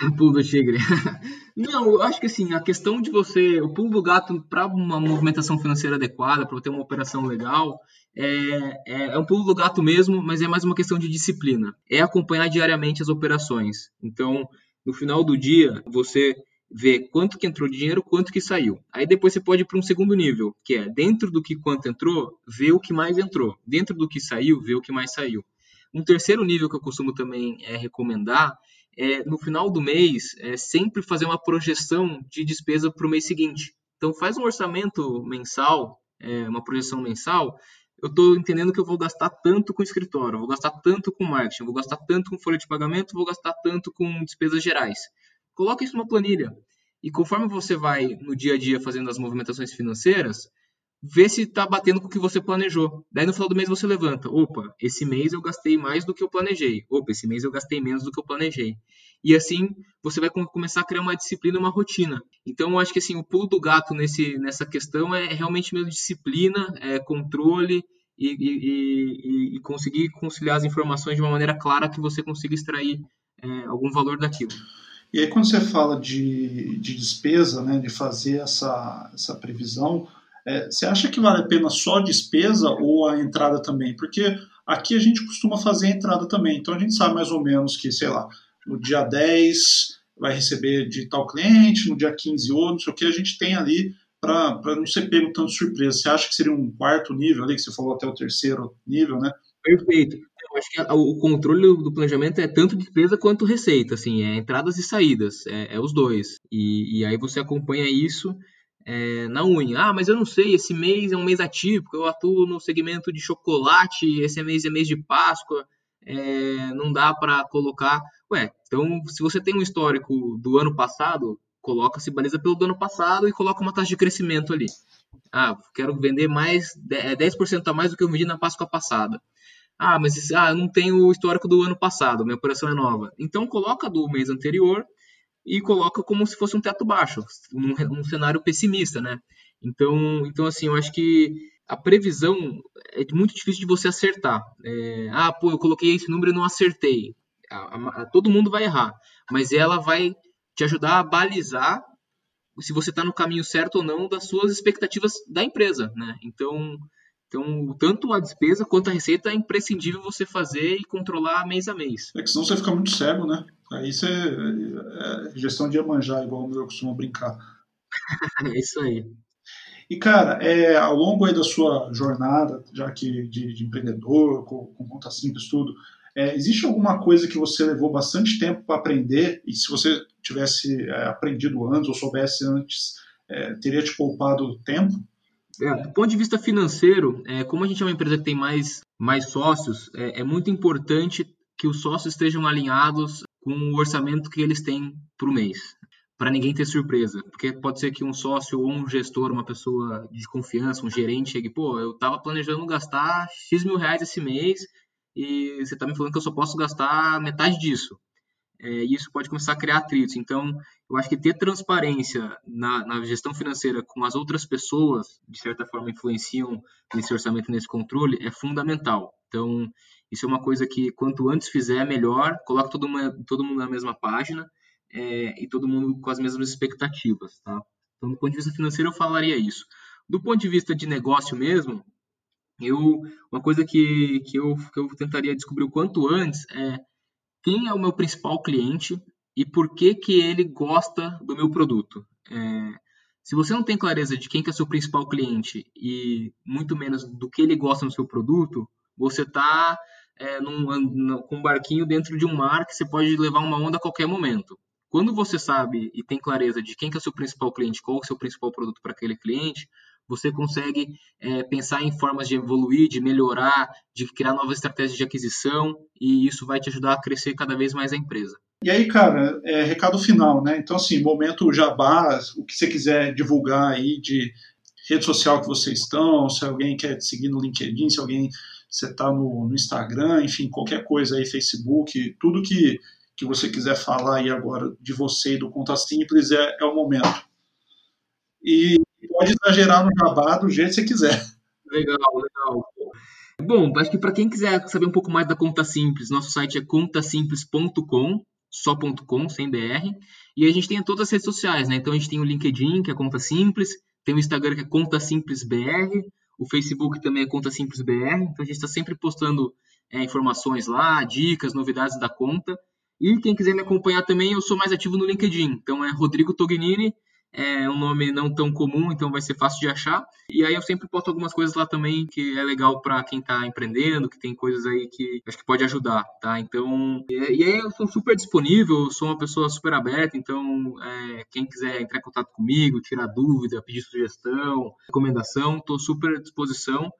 Pulo do tigre. Não, eu acho que assim, a questão de você, o pulo do gato para uma movimentação financeira adequada, para ter uma operação legal, é, é, é, um pulo do gato mesmo, mas é mais uma questão de disciplina. É acompanhar diariamente as operações. Então, no final do dia, você ver quanto que entrou de dinheiro, quanto que saiu. Aí depois você pode ir para um segundo nível, que é dentro do que quanto entrou, ver o que mais entrou. Dentro do que saiu, ver o que mais saiu. Um terceiro nível que eu costumo também é, recomendar é no final do mês é sempre fazer uma projeção de despesa para o mês seguinte. Então faz um orçamento mensal, é, uma projeção mensal. Eu estou entendendo que eu vou gastar tanto com escritório, vou gastar tanto com marketing, vou gastar tanto com folha de pagamento, vou gastar tanto com despesas gerais. Coloque isso numa planilha. E conforme você vai no dia a dia fazendo as movimentações financeiras, vê se está batendo com o que você planejou. Daí no final do mês você levanta, opa, esse mês eu gastei mais do que eu planejei. Opa, esse mês eu gastei menos do que eu planejei. E assim você vai começar a criar uma disciplina, uma rotina. Então eu acho que assim o pulo do gato nesse, nessa questão é realmente mesmo disciplina, é controle e, e, e, e conseguir conciliar as informações de uma maneira clara que você consiga extrair é, algum valor daquilo. E aí quando você fala de, de despesa, né, de fazer essa, essa previsão, é, você acha que vale a pena só a despesa ou a entrada também? Porque aqui a gente costuma fazer a entrada também, então a gente sabe mais ou menos que, sei lá, no dia 10 vai receber de tal cliente, no dia 15 outro, não sei o que, a gente tem ali para não ser pego tanto surpresa. Você acha que seria um quarto nível ali, que você falou até o terceiro nível, né? Perfeito eu acho que o controle do planejamento é tanto despesa quanto receita, assim, é entradas e saídas, é, é os dois. E, e, aí você acompanha isso é, na unha. Ah, mas eu não sei, esse mês é um mês atípico, eu atuo no segmento de chocolate, esse mês é mês de Páscoa, é, não dá para colocar. Ué, então se você tem um histórico do ano passado, coloca, se baliza pelo do ano passado e coloca uma taxa de crescimento ali. Ah, quero vender mais 10% a mais do que eu vendi na Páscoa passada. Ah, mas ah, eu não tenho o histórico do ano passado, minha operação é nova. Então coloca do mês anterior e coloca como se fosse um teto baixo, um, um cenário pessimista, né? Então, então assim, eu acho que a previsão é muito difícil de você acertar. É, ah, pô, eu coloquei esse número e não acertei. A, a, a, todo mundo vai errar, mas ela vai te ajudar a balizar se você está no caminho certo ou não das suas expectativas da empresa, né? Então, então, tanto a despesa quanto a receita é imprescindível você fazer e controlar mês a mês. É que senão você fica muito cego, né? Aí você. É, é gestão de Iemanjá, igual eu costumo brincar. é isso aí. E, cara, é, ao longo aí da sua jornada, já que de, de empreendedor, com, com conta simples, tudo, é, existe alguma coisa que você levou bastante tempo para aprender e se você tivesse é, aprendido antes ou soubesse antes, é, teria te poupado tempo? É, do ponto de vista financeiro, é, como a gente é uma empresa que tem mais, mais sócios, é, é muito importante que os sócios estejam alinhados com o orçamento que eles têm para o mês, para ninguém ter surpresa. Porque pode ser que um sócio ou um gestor, uma pessoa de confiança, um gerente, chegue, pô, eu estava planejando gastar X mil reais esse mês e você está me falando que eu só posso gastar metade disso é, e isso pode começar a criar atritos. Então, eu acho que ter transparência na, na, gestão financeira com as outras pessoas, de certa forma, influenciam nesse orçamento, nesse controle, é fundamental. Então, isso é uma coisa que quanto antes fizer, melhor. Coloca todo, uma, todo mundo na mesma página é, e todo mundo com as mesmas expectativas, tá? Então, do ponto de vista financeiro, eu falaria isso. Do ponto de vista de negócio mesmo, eu, uma coisa que, que, eu, que eu tentaria descobrir o quanto antes é quem é o meu principal cliente e por que, que ele gosta do meu produto. É, se você não tem clareza de quem que é seu principal cliente e muito menos do que ele gosta no seu produto, você está é, com um barquinho dentro de um mar que você pode levar uma onda a qualquer momento. Quando você sabe e tem clareza de quem que é seu principal cliente, qual é o seu principal produto para aquele cliente, você consegue é, pensar em formas de evoluir, de melhorar, de criar novas estratégias de aquisição e isso vai te ajudar a crescer cada vez mais a empresa. E aí, cara, é, recado final, né? Então, assim, momento jabá, o que você quiser divulgar aí de rede social que vocês estão, se alguém quer te seguir no LinkedIn, se alguém você está no, no, Instagram, enfim, qualquer coisa aí, Facebook, tudo que, que você quiser falar aí agora de você e do Conta Simples é, é o momento. E pode exagerar no jabá do jeito que você quiser. Legal, legal. Bom, acho que para quem quiser saber um pouco mais da Conta Simples, nosso site é contasimples.com, só.com, sem BR. E a gente tem todas as redes sociais, né? Então a gente tem o LinkedIn, que é Conta Simples, tem o Instagram, que é Conta Simples BR, o Facebook também é Conta Simples BR. Então a gente está sempre postando é, informações lá, dicas, novidades da conta. E quem quiser me acompanhar também, eu sou mais ativo no LinkedIn. Então é Rodrigo Tognini é um nome não tão comum, então vai ser fácil de achar. E aí eu sempre posto algumas coisas lá também que é legal para quem está empreendendo, que tem coisas aí que acho que pode ajudar, tá? Então, e aí eu sou super disponível, sou uma pessoa super aberta, então é, quem quiser entrar em contato comigo, tirar dúvida, pedir sugestão, recomendação, estou super à disposição.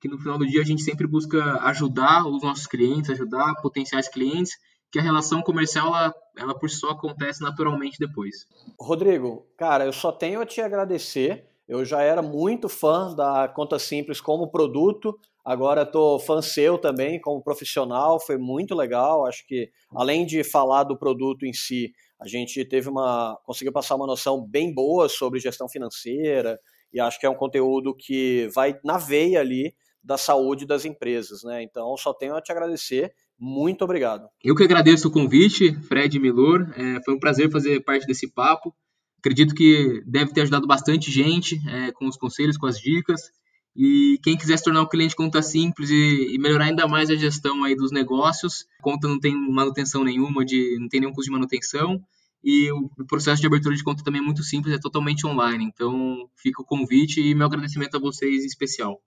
Que no final do dia a gente sempre busca ajudar os nossos clientes, ajudar potenciais clientes que a relação comercial, ela, ela por si só acontece naturalmente depois. Rodrigo, cara, eu só tenho a te agradecer. Eu já era muito fã da Conta Simples como produto, agora estou fã seu também como profissional, foi muito legal. Acho que além de falar do produto em si, a gente teve uma conseguiu passar uma noção bem boa sobre gestão financeira e acho que é um conteúdo que vai na veia ali da saúde das empresas, né? Então só tenho a te agradecer muito obrigado. Eu que agradeço o convite, Fred Milor. É, foi um prazer fazer parte desse papo. Acredito que deve ter ajudado bastante gente é, com os conselhos, com as dicas. E quem quiser se tornar um cliente conta simples e, e, melhorar ainda mais a gestão aí dos negócios, conta não tem manutenção nenhuma, de, não tem nenhum custo de manutenção. E o, o processo de abertura de conta também é muito simples, é totalmente online. Então fica o convite e meu agradecimento a vocês em especial.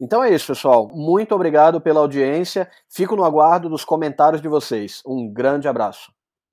Então é isso, pessoal. Muito obrigado pela audiência. Fico no aguardo dos comentários de vocês. Um grande abraço.